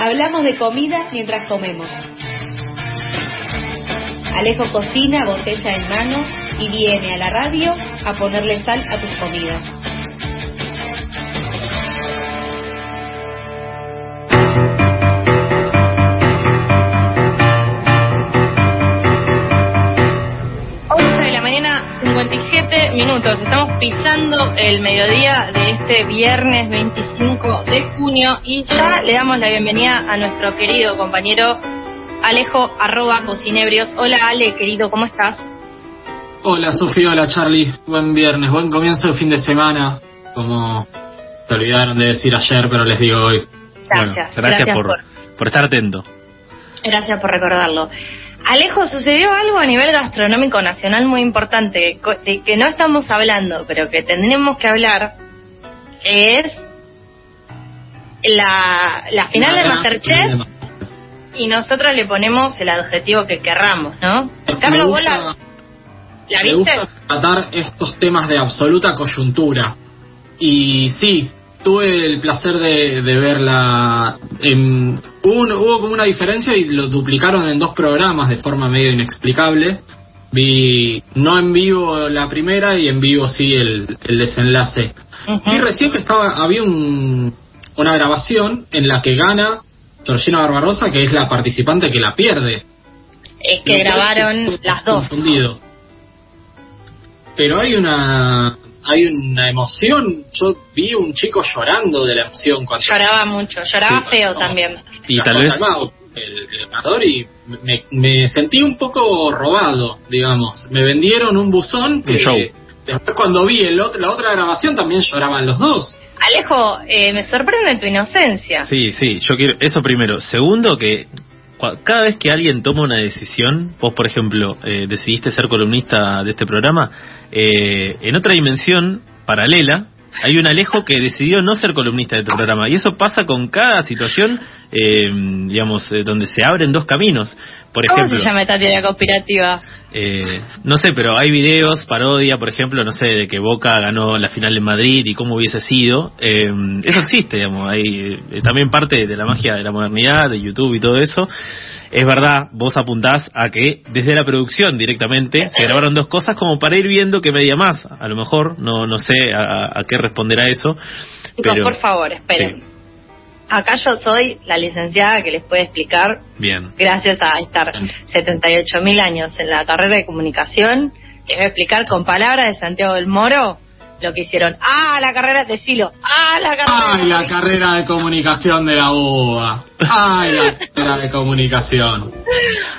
Hablamos de comida mientras comemos. Alejo cocina, botella en mano, y viene a la radio a ponerle sal a tus comidas. Minutos. Estamos pisando el mediodía de este viernes 25 de junio y ya le damos la bienvenida a nuestro querido compañero Alejo arroba cocinebrios. Hola Ale, querido, ¿cómo estás? Hola Sofía, hola Charlie, buen viernes, buen comienzo de fin de semana, como se olvidaron de decir ayer, pero les digo hoy. Gracias, gracias, por, por, estar atento. Gracias por recordarlo. Alejo, sucedió algo a nivel gastronómico nacional muy importante, de que no estamos hablando, pero que tendremos que hablar, que es la, la final de Masterchef y nosotros le ponemos el adjetivo que querramos, ¿no? Carlos, Bola me gusta tratar estos temas de absoluta coyuntura. Y sí, tuve el placer de, verla. En, hubo, como una diferencia y lo duplicaron en dos programas de forma medio inexplicable. Vi no en vivo la primera y en vivo sí el, desenlace. Y recién que estaba, había un, una grabación en la que gana Georgina Barbarosa, que es la participante que la pierde. Es que grabaron las dos pero hay una hay una emoción. Yo vi un chico llorando de la emoción cuando lloraba mucho, lloraba feo también. Y tal vez el, ganador y me, sentí un poco robado, digamos. Me vendieron un buzón que después cuando vi el, la otra grabación también lloraban los dos. Alejo, eh, me sorprende tu inocencia. Sí, sí, yo quiero eso primero. Segundo, que cada vez que alguien toma una decisión, vos por ejemplo eh, decidiste ser columnista de este programa, eh, en otra dimensión paralela hay un Alejo que decidió no ser columnista de este programa y eso pasa con cada situación, eh, digamos, donde se abren dos caminos. Por ejemplo, ¿Cómo se llama esta teoría conspirativa? no sé, pero hay videos, parodia, por ejemplo, no sé, de que Boca ganó la final en Madrid y cómo hubiese sido. eso existe, digamos, hay también parte de la magia de la modernidad, de YouTube y todo eso. Es verdad, vos apuntás a que desde la producción directamente se grabaron dos cosas como para ir viendo qué media más. A lo mejor, no, no sé a, qué responderá eso. pero, por favor, esperen. Acá yo soy la licenciada que les puede explicar, Bien. gracias a estar 78 mil años en la carrera de comunicación, les voy a explicar con palabras de Santiago del Moro lo que hicieron. ¡Ah, la carrera de Silo! ¡Ah, la carrera! ¡Ay, la carrera de comunicación de la UBA! ¡Ay, la carrera de comunicación!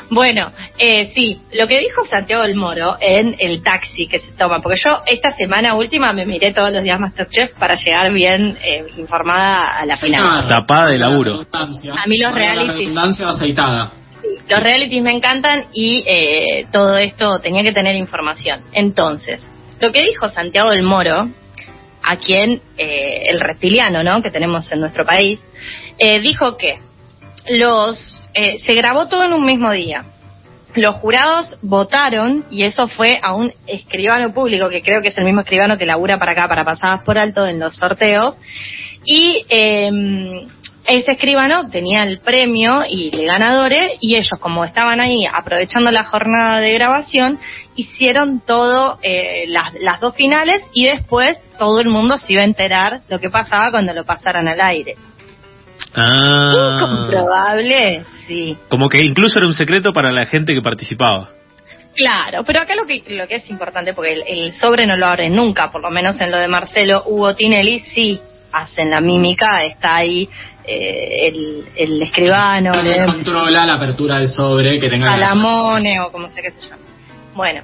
Bueno, eh, sí, lo que dijo Santiago del Moro en el taxi que se toma, porque yo esta semana última me miré todos los días Masterchef para llegar bien eh, informada a la final. Tapada de laburo. A mí los realities... aceitada. Los realities me encantan y eh, todo esto tenía que tener información. Entonces, lo que dijo Santiago del Moro, a quien eh, el reptiliano, ¿no? Que tenemos en nuestro país, eh, dijo que los eh, se grabó todo en un mismo día. Los jurados votaron y eso fue a un escribano público que creo que es el mismo escribano que labura para acá para pasadas por alto en los sorteos y eh, ese escribano tenía el premio y el ganadores y ellos como estaban ahí aprovechando la jornada de grabación hicieron todo eh, las, las dos finales y después todo el mundo se iba a enterar lo que pasaba cuando lo pasaran al aire. Ah. Incomprobable, sí. Como que incluso era un secreto para la gente que participaba. Claro, pero acá lo que, lo que es importante, porque el, el sobre no lo abre nunca, por lo menos en lo de Marcelo, Hugo Tinelli sí hacen la mímica, está ahí eh, el, el, escribano. Le controla la apertura del sobre que tenga. Salamone o como sea que se llama. Bueno,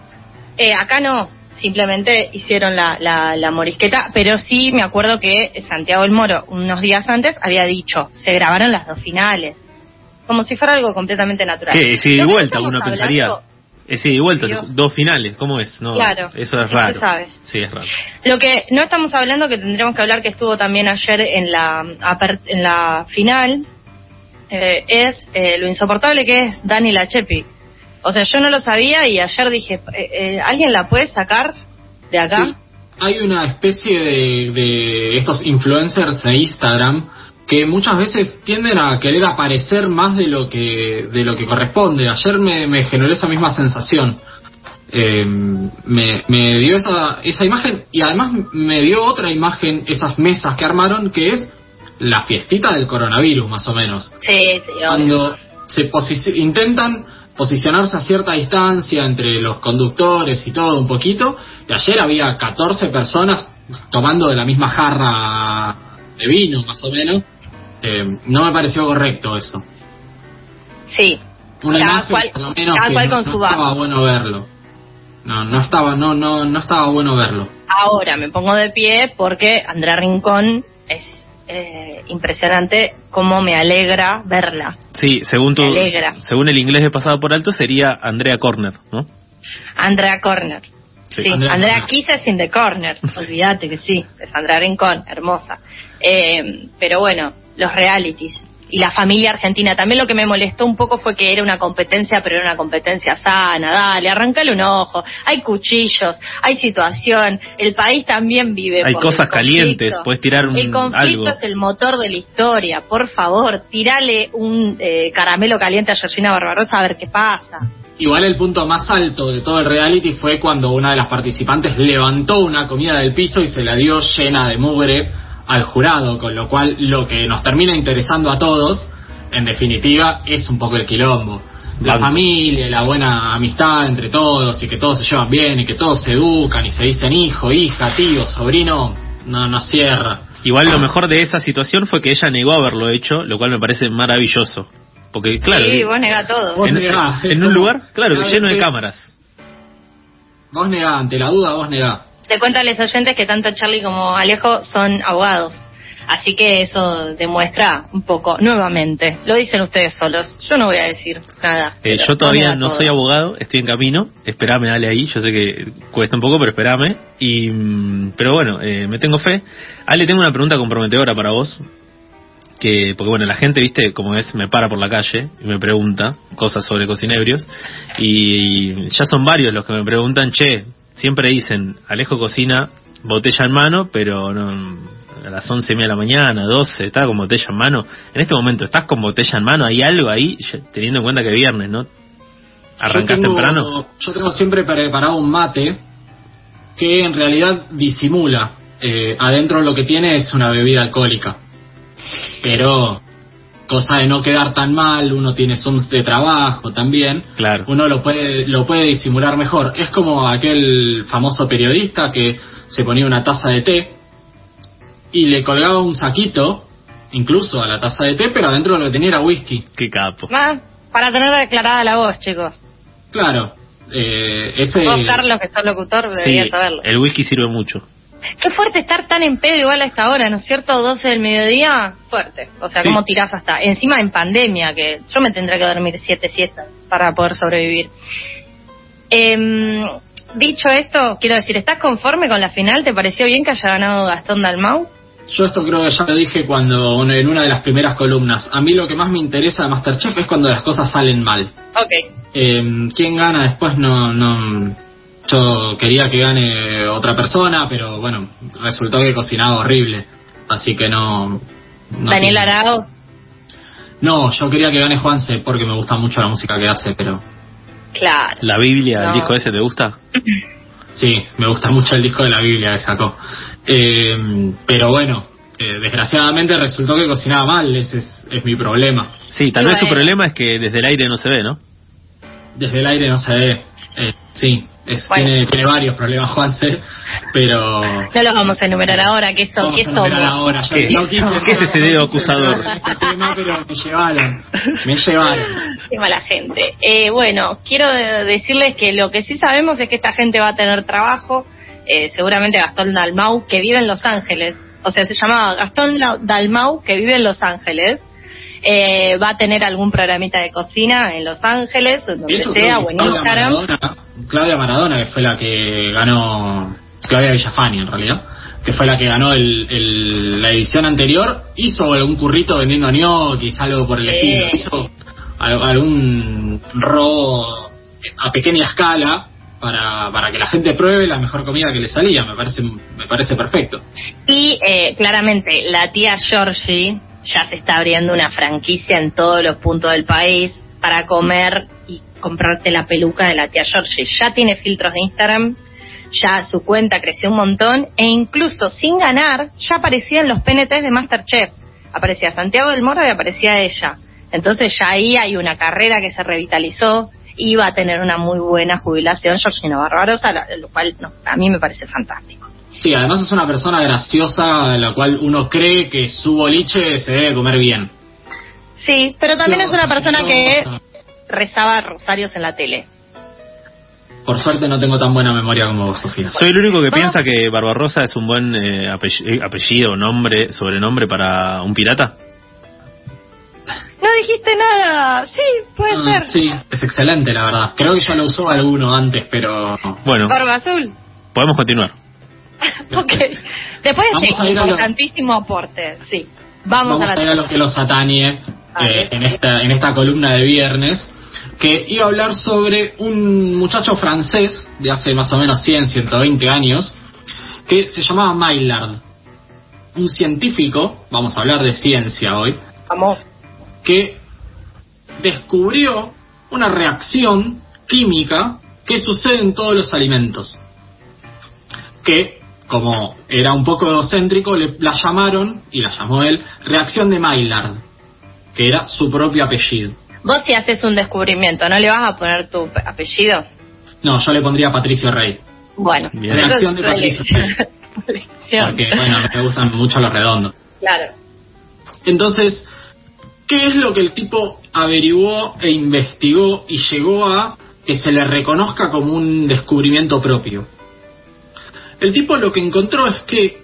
eh, acá no, simplemente hicieron la, la, morisqueta, pero sí me acuerdo que Santiago el Moro, unos días antes, había dicho, se grabaron las dos finales. Como si fuera algo completamente natural. Que sí, de vuelta uno pensaría. Es eh, sí, vuelta, dos finales, ¿cómo es? No, claro, eso es raro. Sí, es raro. Lo que no estamos hablando, que tendremos que hablar, que estuvo también ayer en la, en la final, eh, es eh, lo insoportable que es Dani Lachepi. O sea, yo no lo sabía y ayer dije, ¿alguien la puede sacar de acá? Hay una especie de, de estos influencers de Instagram que muchas veces tienden a querer aparecer más de lo que de lo que corresponde. Ayer me, me generó esa misma sensación. Eh, me, me dio esa, esa imagen y además me dio otra imagen, esas mesas que armaron, que es la fiestita del coronavirus, más o menos. Sí, sí, Cuando se intentan posicionarse a cierta distancia entre los conductores y todo un poquito, y ayer había 14 personas tomando de la misma jarra de vino, más o menos. Eh, no me pareció correcto eso. Sí. Una cada cual, no, estaba bueno verlo. No, no estaba, no, no, no estaba bueno verlo. Ahora me pongo de pie porque Andrea Rincón es eh, impresionante cómo me alegra verla. Sí, según, según el inglés de pasado por alto sería Andrea Corner, ¿no? Andrea Corner. Sí, Andrea, Kisses in the Corner, olvídate que sí, es Andrea Rincón, hermosa. Eh, pero bueno, los realities, y la familia argentina. También lo que me molestó un poco fue que era una competencia, pero era una competencia sana. Dale, arrancale un ojo. Hay cuchillos, hay situación. El país también vive. Hay cosas calientes, puedes tirar un. El conflicto es el motor de la historia. Por favor, tirale un eh, caramelo caliente a Georgina Barbarosa a ver qué pasa. Igual el punto más alto de todo el reality fue cuando una de las participantes levantó una comida del piso y se la dio llena de mugre al jurado, con lo cual lo que nos termina interesando a todos, en definitiva, es un poco el quilombo. La familia, la buena amistad entre todos y que todos se llevan bien y que todos se educan y se dicen hijo, hija, tío, sobrino, no, no cierra. Igual lo mejor de esa situación fue que ella negó haberlo hecho, lo cual me parece maravilloso. Porque, claro. Sí, vos negás todo. en, un lugar, claro, lleno de cámaras. Vos negás, ante la duda vos negás. Te cuento a los oyentes que tanto Charlie como Alejo son abogados. Así que eso demuestra un poco, nuevamente, lo dicen ustedes solos, yo no voy a decir nada. Eh, yo todavía no soy abogado, estoy en camino, esperame, dale ahí, yo sé que cuesta un poco, pero esperame. Y, mm, pero bueno, eh, me tengo fe. Ale, tengo una pregunta comprometedora para vos, que porque bueno, la gente, viste, como es, me para por la calle y me pregunta cosas sobre cocinebrios, y ya son varios los que me preguntan, che, siempre dicen, Alejo cocina botella en mano, pero no, a las once y media de la mañana, 12, está con botella en mano. En este momento, ¿estás con botella en mano? ¿Hay algo ahí? Teniendo en cuenta que es viernes, ¿no? ¿Arrancás temprano? Yo tengo siempre preparado un mate que en realidad disimula. Eh, adentro lo que tiene es una bebida alcohólica. Pero cosa de no quedar tan mal, uno tiene Zooms de trabajo también, claro. uno lo puede, lo puede disimular mejor. Es como aquel famoso periodista que se ponía una taza de té y le colgaba un saquito, incluso a la taza de té, pero adentro lo que tenía era whisky. Qué capo. Ah, para tener declarada la voz, chicos. Claro. Eh, ese... Vos, Carlos, que sos locutor, deberías saberlo. El whisky sirve mucho. Qué fuerte estar tan en pedo igual a esta hora, ¿no es cierto? 12 del mediodía, fuerte. O sea, ¿cómo tirás hasta? Encima en pandemia, que yo me tendré que dormir siete siestas para poder sobrevivir. Eh, dicho esto, quiero decir, ¿estás conforme con la final? ¿Te pareció bien que haya ganado Gastón Dalmau? Yo esto creo que ya lo dije cuando en una de las primeras columnas. A mí lo que más me interesa de Masterchef es cuando las cosas salen mal. Ok. Eh, ¿Quién gana después no, no, yo quería que gane otra persona, pero bueno, resultó que cocinaba horrible. Así que no. ¿Daniel Arauz? No, yo quería que gane Juanse porque me gusta mucho la música que hace, pero. Claro. ¿La Biblia, el disco ese, te gusta? Sí, me gusta mucho el disco de la Biblia que sacó. Eh, pero bueno, eh, desgraciadamente resultó que cocinaba mal, ese es, es mi problema. Sí, tal vez su problema es que desde el aire no se ve, ¿no? Desde el aire no se ve, eh, sí, tiene, tiene, varios problemas Juanse, pero... No los vamos a enumerar ahora, ¿qué, son, ¿qué somos? Ahora, ¿Qué, no ¿Qué es ese dedo acusador? Este pero me llevaron, me llevaron. Qué mala gente. Eh, bueno, quiero decirles que lo que sí sabemos es que esta gente va a tener trabajo, eh, seguramente Gastón Dalmau, que vive en Los Ángeles, o sea, se llamaba Gastón Dalmau, que vive en Los Ángeles, eh, va a tener algún programita de cocina en Los Ángeles, donde sea, o en Instagram. Claudia Maradona, que fue la que ganó, Claudia Villafani en realidad, que fue la que ganó el, la edición anterior, hizo algún currito vendiendo ñoquis, algo por el estilo, hizo algún robo a pequeña escala para, para que la gente pruebe la mejor comida que le salía, me parece me parece perfecto. Y eh, claramente la tía Georgie ya se está abriendo una franquicia en todos los puntos del país para comer y comprarte la peluca de la tía Georgie. Ya tiene filtros de Instagram, ya su cuenta creció un montón e incluso sin ganar ya aparecían los PNTs de Masterchef. Aparecía Santiago del Moro y aparecía ella. Entonces ya ahí hay una carrera que se revitalizó, iba a tener una muy buena jubilación Georgina Barbarosa, lo cual a mí me parece fantástico. Sí, además es una persona graciosa, la cual uno cree que su boliche se debe comer bien. Sí, pero también es una persona que rezaba rosarios en la tele. Por suerte no tengo tan buena memoria como vos, Sofía. Soy el único que piensa que Barbarosa es un buen eh, eh, apellido, nombre, sobrenombre para un pirata. No dijiste nada. Sí, puede ah, ser. Sí, es excelente, la verdad. Creo que ya lo usó alguno antes, pero... Bueno. Barba Azul. Podemos continuar. ok. Después de este importantísimo aporte, sí. Vamos, a, ir a lo que los atañe eh, en, esta, en esta columna de viernes que iba a hablar sobre un muchacho francés de hace más o menos 100, 120 años, que se llamaba Maillard. Un científico, vamos a hablar de ciencia hoy, que descubrió una reacción química que sucede en todos los alimentos. Que, como era un poco egocéntrico, le, la llamaron, y la llamó él, reacción de Maillard, que era su propio apellido. Vos si haces un descubrimiento, ¿no le vas a poner tu apellido? No, yo le pondría Patricio Rey. Bueno. Reacción de Patricio Rey. Porque, bueno, me gustan mucho los redondos. Claro. Entonces, ¿qué es lo que el tipo averiguó e investigó y llegó a que se le reconozca como un descubrimiento propio? El tipo lo que encontró es que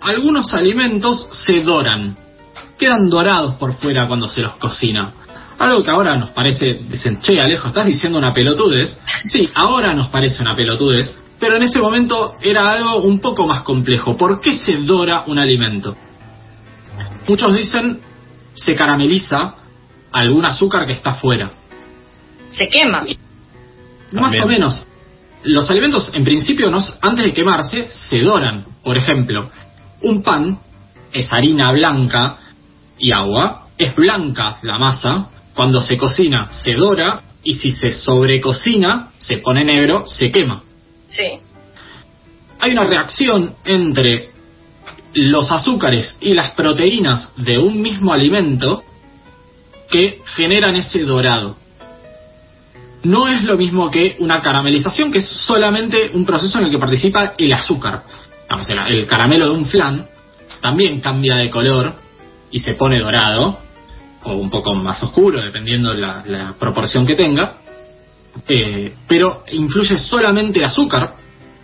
algunos alimentos se doran, quedan dorados por fuera cuando se los cocina. Algo que ahora nos parece, dicen, che, Alejo, estás diciendo una pelotudez. Sí, ahora nos parece una pelotudez, pero en ese momento era algo un poco más complejo. ¿Por qué se dora un alimento? Muchos dicen, se carameliza algún azúcar que está fuera. Se quema. Más o menos. Los alimentos, en principio, antes de quemarse, se doran. Por ejemplo, un pan es harina blanca y agua, es blanca la masa, cuando se cocina se dora y si se sobrecocina, se pone negro, se quema. Sí. Hay una reacción entre los azúcares y las proteínas de un mismo alimento que generan ese dorado. No es lo mismo que una caramelización, que es solamente un proceso en el que participa el azúcar. el caramelo de un flan también cambia de color y se pone dorado, o un poco más oscuro, dependiendo la, la proporción que tenga, eh, pero influye solamente el azúcar,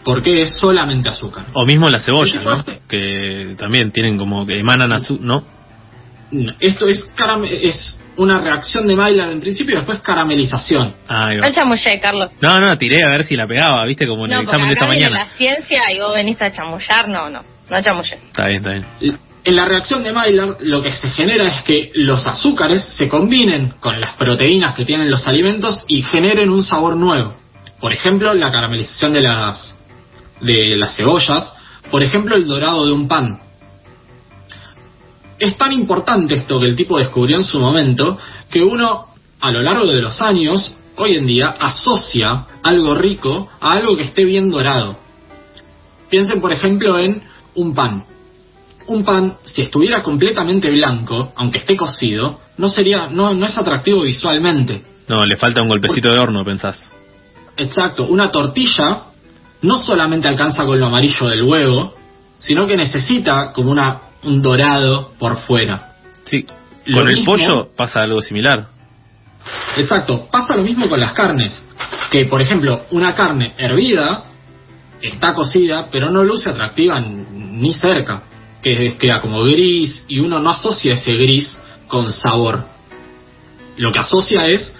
porque es solamente azúcar. O mismo la cebolla, ¿no? Que también tienen como que emanan azúcar, ¿no? Esto es es una reacción de Maillard en principio y después caramelización. Ah, no chamullé, Carlos. No, no, tiré a ver si la pegaba, viste, como en el examen de esta mañana. la ciencia y vos venís a chamullar, no, no, no chamullé. Está bien, está bien. En la reacción de Maillard lo que se genera es que los azúcares se combinen con las proteínas que tienen los alimentos y generen un sabor nuevo. Por ejemplo, la caramelización de las, de las cebollas, por ejemplo, el dorado de un pan. Es tan importante esto que el tipo descubrió en su momento que uno, a lo largo de los años, hoy en día, asocia algo rico a algo que esté bien dorado. Piensen, por ejemplo, en un pan un pan, si estuviera completamente blanco, aunque esté cocido, no sería, no, no es atractivo visualmente. No, le falta un golpecito de horno, pensás. Exacto, una tortilla no solamente alcanza con lo amarillo del huevo, sino que necesita como una un dorado por fuera. Sí, con el pollo pasa algo similar. Exacto, pasa lo mismo con las carnes, que por ejemplo, una carne hervida está cocida, pero no luce atractiva ni cerca que queda como gris y uno no asocia ese gris con sabor. Lo que asocia es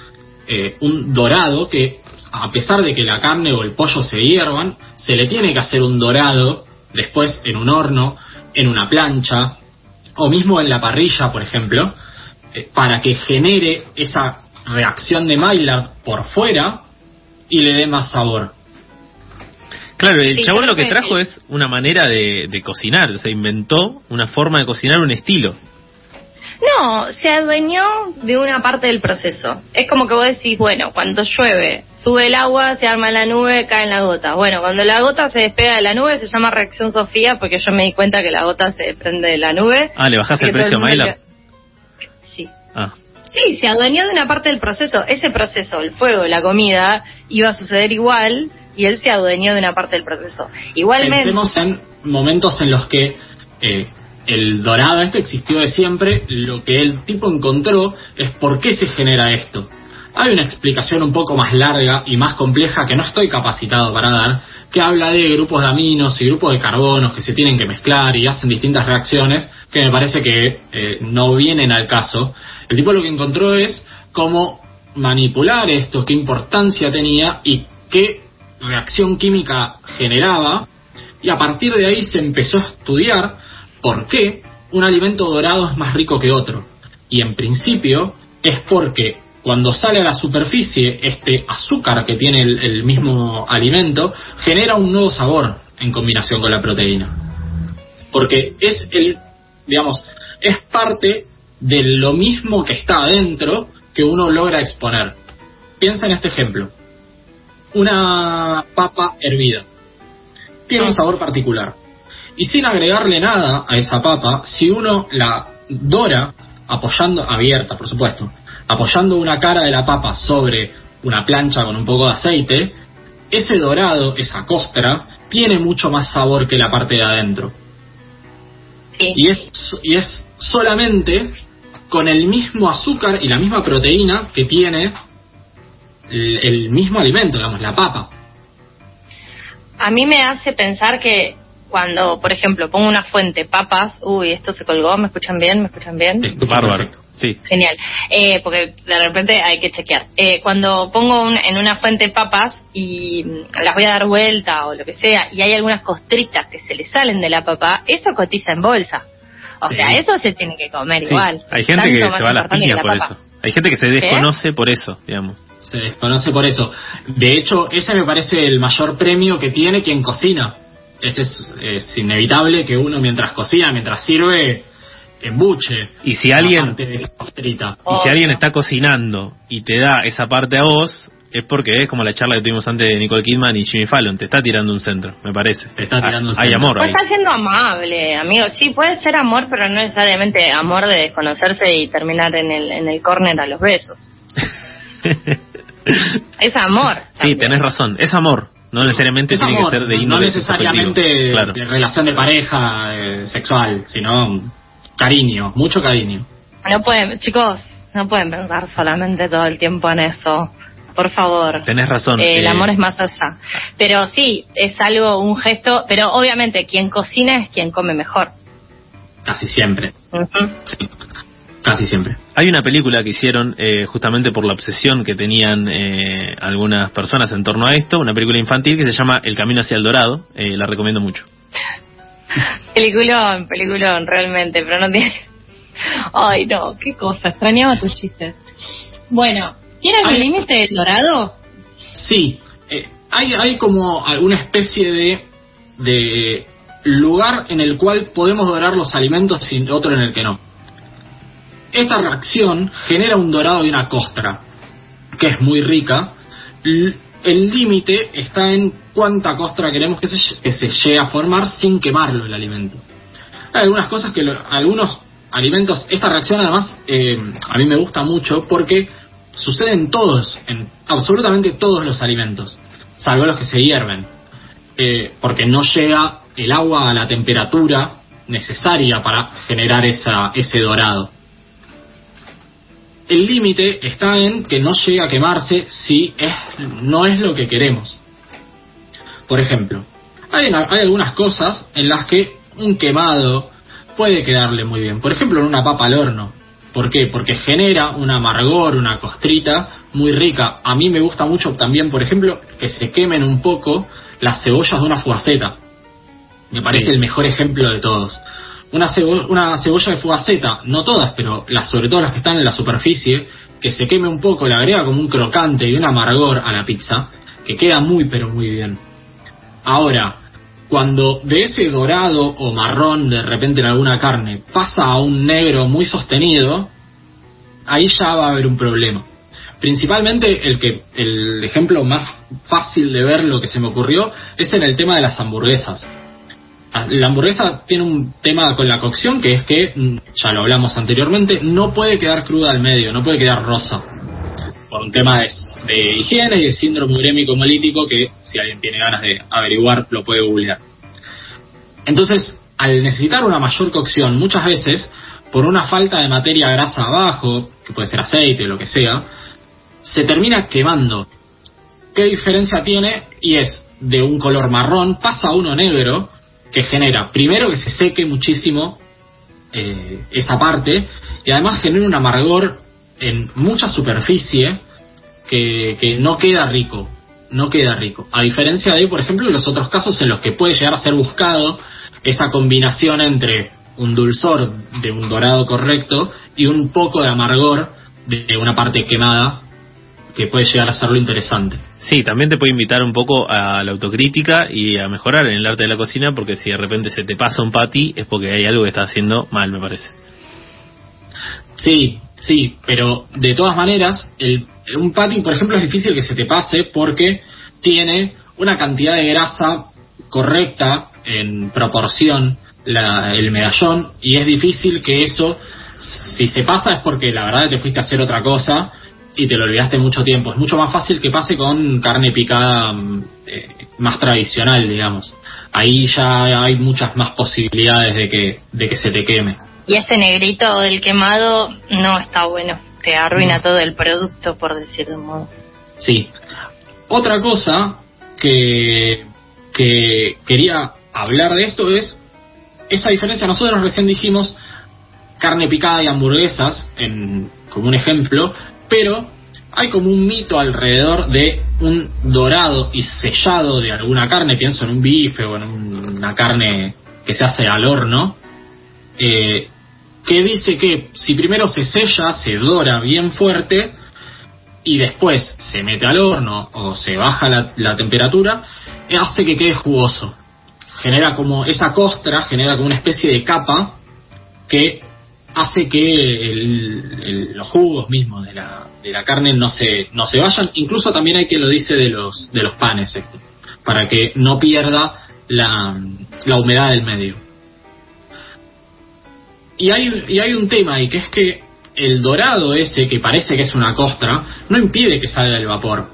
eh, un dorado que, a pesar de que la carne o el pollo se hiervan, se le tiene que hacer un dorado después en un horno, en una plancha o mismo en la parrilla, por ejemplo, eh, para que genere esa reacción de Maillard por fuera y le dé más sabor. Claro, el chabón lo que, trajo es una manera de, cocinar, se inventó una forma de cocinar, un estilo. No, se adueñó de una parte del proceso. Es como que vos decís, bueno, cuando llueve, sube el agua, se arma la nube, caen las gotas. Bueno, cuando la gota se despega de la nube se llama reacción Sofía porque yo me di cuenta que la gota se desprende de la nube. Ah, ¿le bajaste el precio, Maila? Sí. Ah. Sí, se adueñó de una parte del proceso. Ese proceso, el fuego, la comida, iba a suceder igual y él se adueñó de una parte del proceso. Igualmente... Pensemos en momentos en los que... Eh, el dorado este existió de siempre, lo que el tipo encontró es por qué se genera esto. Hay una explicación un poco más larga y más compleja que no estoy capacitado para dar, que habla de grupos de aminos y grupos de carbonos que se tienen que mezclar y hacen distintas reacciones que me parece que eh, no vienen al caso. El tipo lo que encontró es cómo manipular esto, qué importancia tenía y qué reacción química generaba y a partir de ahí se empezó a estudiar por qué un alimento dorado es más rico que otro. Y en principio es porque cuando sale a la superficie este azúcar que tiene el, mismo alimento genera un nuevo sabor en combinación con la proteína. Porque es el, digamos, es parte de lo mismo que está adentro que uno logra exponer. Piensa en este ejemplo. Una papa hervida. Tiene un sabor particular y sin agregarle nada a esa papa, si uno la dora, apoyando, abierta por supuesto, apoyando una cara de la papa sobre una plancha con un poco de aceite, ese dorado, esa costra, tiene mucho más sabor que la parte de adentro. Y, es, y es solamente con el mismo azúcar y la misma proteína que tiene el, el mismo alimento, digamos, la papa. A mí me hace pensar que cuando, por ejemplo, pongo una fuente, papas, uy, esto se colgó, ¿me escuchan bien? ¿Me escuchan bien? bárbaro, sí. Genial, eh, porque de repente hay que chequear. Eh, cuando pongo en una fuente papas y las voy a dar vuelta o lo que sea, y hay algunas costritas que se le salen de la papa, eso cotiza en bolsa. O sea, eso se tiene que comer igual. Hay gente que se va a las piñas por eso. Hay gente que se desconoce por eso, digamos. Se desconoce por eso. De hecho, ese me parece el mayor premio que tiene quien cocina es, es, inevitable que uno mientras cocina, mientras sirve, embuche. Y si alguien y si alguien está cocinando y te da esa parte a vos, es porque es como la charla que tuvimos antes de Nicole Kidman y Jimmy Fallon, te está tirando un centro, me parece. está tirando un Hay amor. Pues está siendo amable, amigo. Sí, puede ser amor, pero no necesariamente amor de desconocerse y terminar en el, en el córner a los besos. es amor. Sí, tenés razón, es amor. No necesariamente tiene que ser de índole No necesariamente de relación de pareja eh, sexual, sino cariño, mucho cariño. No pueden, chicos, no pueden pensar solamente todo el tiempo en eso. Por favor. Tenés razón. Eh, el amor es más allá. Pero sí, es algo, un gesto, pero obviamente quien cocina es quien come mejor. Casi siempre. Casi siempre. Hay una película que hicieron eh, justamente por la obsesión que tenían eh, algunas personas en torno a esto, una película infantil que se llama El Camino hacia el Dorado, eh, la recomiendo mucho. peliculón, peliculón, realmente, pero no tiene... Ay, no, qué cosa, extrañaba tus chistes. Bueno, ¿tiene algún límite del dorado? Sí, hay, hay como alguna especie de, de lugar en el cual podemos dorar los alimentos y otro en el que no. Esta reacción genera un dorado y una costra, que es muy rica. El límite está en cuánta costra queremos que se, llegue a formar sin quemarlo el alimento. Hay algunas cosas que algunos alimentos, esta reacción además eh, a mí me gusta mucho porque sucede en todos, en absolutamente todos los alimentos, salvo los que se hierven, eh, porque no llega el agua a la temperatura necesaria para generar esa, ese dorado el límite está en que no llegue a quemarse si es, no es lo que queremos. Por ejemplo, hay, hay algunas cosas en las que un quemado puede quedarle muy bien. Por ejemplo, en una papa al horno. ¿Por qué? Porque genera un amargor, una costrita muy rica. A mí me gusta mucho también, por ejemplo, que se quemen un poco las cebollas de una fugaceta. Me parece el mejor ejemplo de todos una, una cebolla de fugaceta, no todas, pero las, sobre todo las que están en la superficie, que se queme un poco, le agrega como un crocante y un amargor a la pizza, que queda muy pero muy bien. Ahora, cuando de ese dorado o marrón de repente en alguna carne pasa a un negro muy sostenido, ahí ya va a haber un problema. Principalmente el que el ejemplo más fácil de ver lo que se me ocurrió es en el tema de las hamburguesas. La hamburguesa tiene un tema con la cocción que es que, mm, ya lo hablamos anteriormente, no puede quedar cruda al medio, no puede quedar rosa. Por un tema de, higiene y de síndrome urémico hemolítico que si alguien tiene ganas de averiguar lo puede googlear. Entonces, al necesitar una mayor cocción, muchas veces, por una falta de materia grasa abajo, que puede ser aceite, o lo que sea, se termina quemando. ¿Qué diferencia tiene? Y es de un color marrón, pasa a uno negro, que genera, primero que se seque muchísimo eh, esa parte, y además genera un amargor en mucha superficie que, que no queda rico, no queda rico. A diferencia de, por ejemplo, los otros casos en los que puede llegar a ser buscado esa combinación entre un dulzor de un dorado correcto y un poco de amargor de una parte quemada que puede llegar a serlo interesante. Sí, también te puede invitar un poco a la autocrítica y a mejorar en el arte de la cocina, porque si de repente se te pasa un patty es porque hay algo que estás haciendo mal, me parece. Sí, sí, pero de todas maneras, el, un patty, por ejemplo, es difícil que se te pase porque tiene una cantidad de grasa correcta en proporción la, el medallón y es difícil que eso, si se pasa es porque la verdad te fuiste a hacer otra cosa y te lo olvidaste mucho tiempo. Es mucho más fácil que pase con carne picada mm, eh, más tradicional, digamos. Ahí ya hay muchas más posibilidades de que, de que se te queme. Y ese negrito del quemado no está bueno, te arruina todo el producto, por decir de un modo. Sí. Otra cosa que, que quería hablar de esto es esa diferencia. Nosotros recién dijimos carne picada y hamburguesas, en, como un ejemplo, pero hay como un mito alrededor de un dorado y sellado de alguna carne, pienso en un bife o en una carne que se hace al horno, eh, que dice que si primero se sella, se dora bien fuerte y después se mete al horno o se baja la, la temperatura, hace que quede jugoso. Genera como esa costra, genera como una especie de capa que hace que los jugos mismos de la, de la carne no se, no se vayan. Incluso también hay que lo dice de los, de los panes, esto, para que no pierda la, la humedad del medio. Y hay, y hay un tema ahí, que es que el dorado ese, que parece que es una costra, no impide que salga el vapor.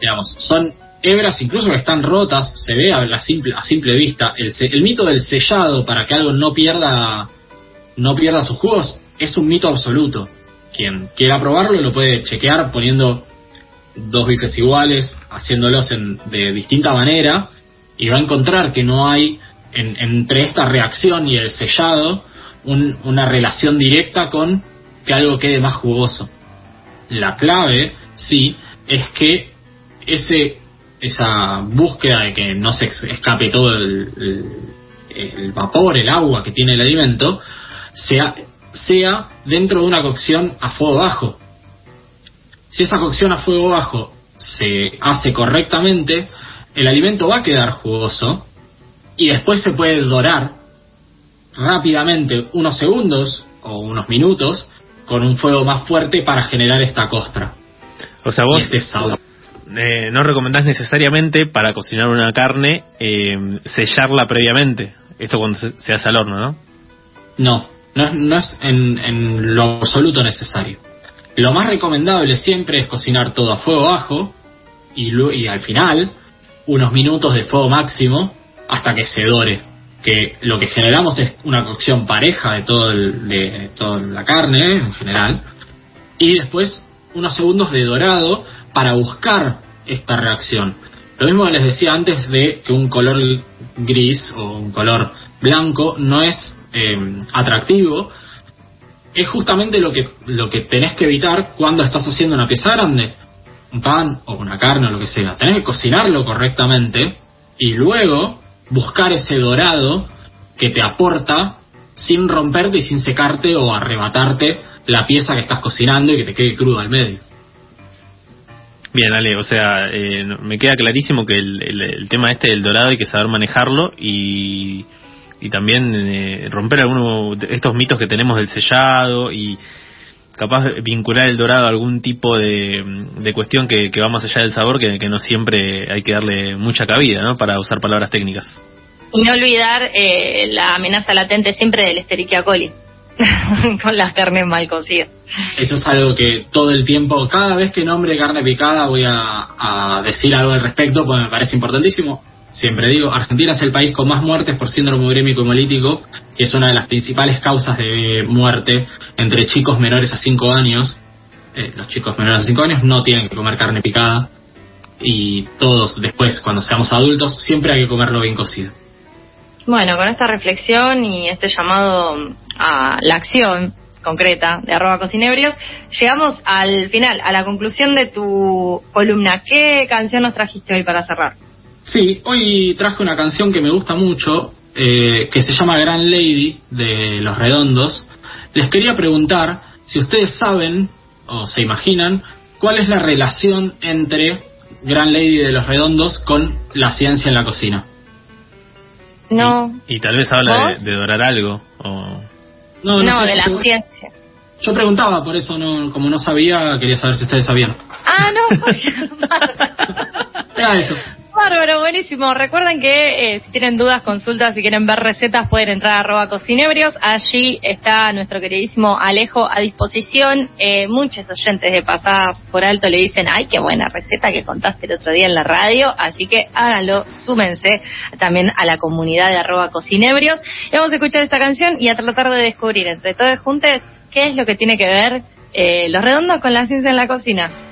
Digamos, son hebras incluso que están rotas, se ve a, la simple, a simple vista. El, el mito del sellado para que algo no pierda no pierda sus jugos es un mito absoluto. Quien quiera probarlo lo puede chequear poniendo dos bifes iguales, haciéndolos de distinta manera, y va a encontrar que no hay entre esta reacción y el sellado una relación directa con que algo quede más jugoso. La clave, sí, es que ese esa búsqueda de que no se escape todo el vapor, el agua que tiene el alimento, sea, sea dentro de una cocción a fuego bajo. Si esa cocción a fuego bajo se hace correctamente, el alimento va a quedar jugoso y después se puede dorar rápidamente unos segundos o unos minutos con un fuego más fuerte para generar esta costra. O sea, vos este eh, no recomendás necesariamente para cocinar una carne eh, sellarla previamente. Esto cuando se, se hace al horno, ¿no? No, no, es en, lo absoluto necesario. Lo más recomendable siempre es cocinar todo a fuego bajo y, y al final unos minutos de fuego máximo hasta que se dore. Que lo que generamos es una cocción pareja de, todo de toda la carne en general y después unos segundos de dorado para buscar esta reacción. Lo mismo que les decía antes de que un color gris o un color blanco no es eh, atractivo, es justamente lo que, lo que tenés que evitar cuando estás haciendo una pieza grande, un pan o una carne o lo que sea. Tenés que cocinarlo correctamente y luego buscar ese dorado que te aporta sin romperte y sin secarte o arrebatarte la pieza que estás cocinando y que te quede crudo al medio. Bien, Ale, o sea, eh, me queda clarísimo que el, tema este del dorado hay que saber manejarlo y, y también eh, romper algunos de estos mitos que tenemos del sellado y capaz vincular el dorado a algún tipo de, de cuestión que, que, va más allá del sabor, que, que, no siempre hay que darle mucha cabida, ¿no? Para usar palabras técnicas. Y no olvidar eh, la amenaza latente siempre del Escherichia coli. con las carnes mal cocidas. Eso es algo que todo el tiempo, cada vez que nombre carne picada voy a, decir algo al respecto, porque me parece importantísimo. Siempre digo, Argentina es el país con más muertes por síndrome urémico hemolítico, y es una de las principales causas de muerte entre chicos menores a 5 años. Eh, los chicos menores a 5 años no tienen que comer carne picada, y todos después, cuando seamos adultos, siempre hay que comerlo bien cocido. Bueno, con esta reflexión y este llamado a la acción concreta de arroba cocinebrios, llegamos al final, a la conclusión de tu columna. ¿Qué canción nos trajiste hoy para cerrar? Sí, hoy traje una canción que me gusta mucho, eh, que se llama Gran Lady de Los Redondos. Les quería preguntar si ustedes saben o se imaginan cuál es la relación entre Gran Lady de Los Redondos con la ciencia en la cocina. No. Y, tal vez habla de, dorar algo. O... No, de la ciencia. Yo preguntaba, por eso no, como no sabía, quería saber si ustedes sabían. Ah, no, Era eso. Bárbaro, buenísimo. Recuerden que eh, si tienen dudas, consultas, si quieren ver recetas, pueden entrar a arroba cocinebrios. Allí está nuestro queridísimo Alejo a disposición. Eh, muchos oyentes de pasadas por alto le dicen, ay, qué buena receta que contaste el otro día en la radio. Así que háganlo, súmense también a la comunidad de arroba cocinebrios. Y vamos a escuchar esta canción y a tratar de descubrir entre todos juntos qué es lo que tiene que ver eh, los redondos con la ciencia en la cocina.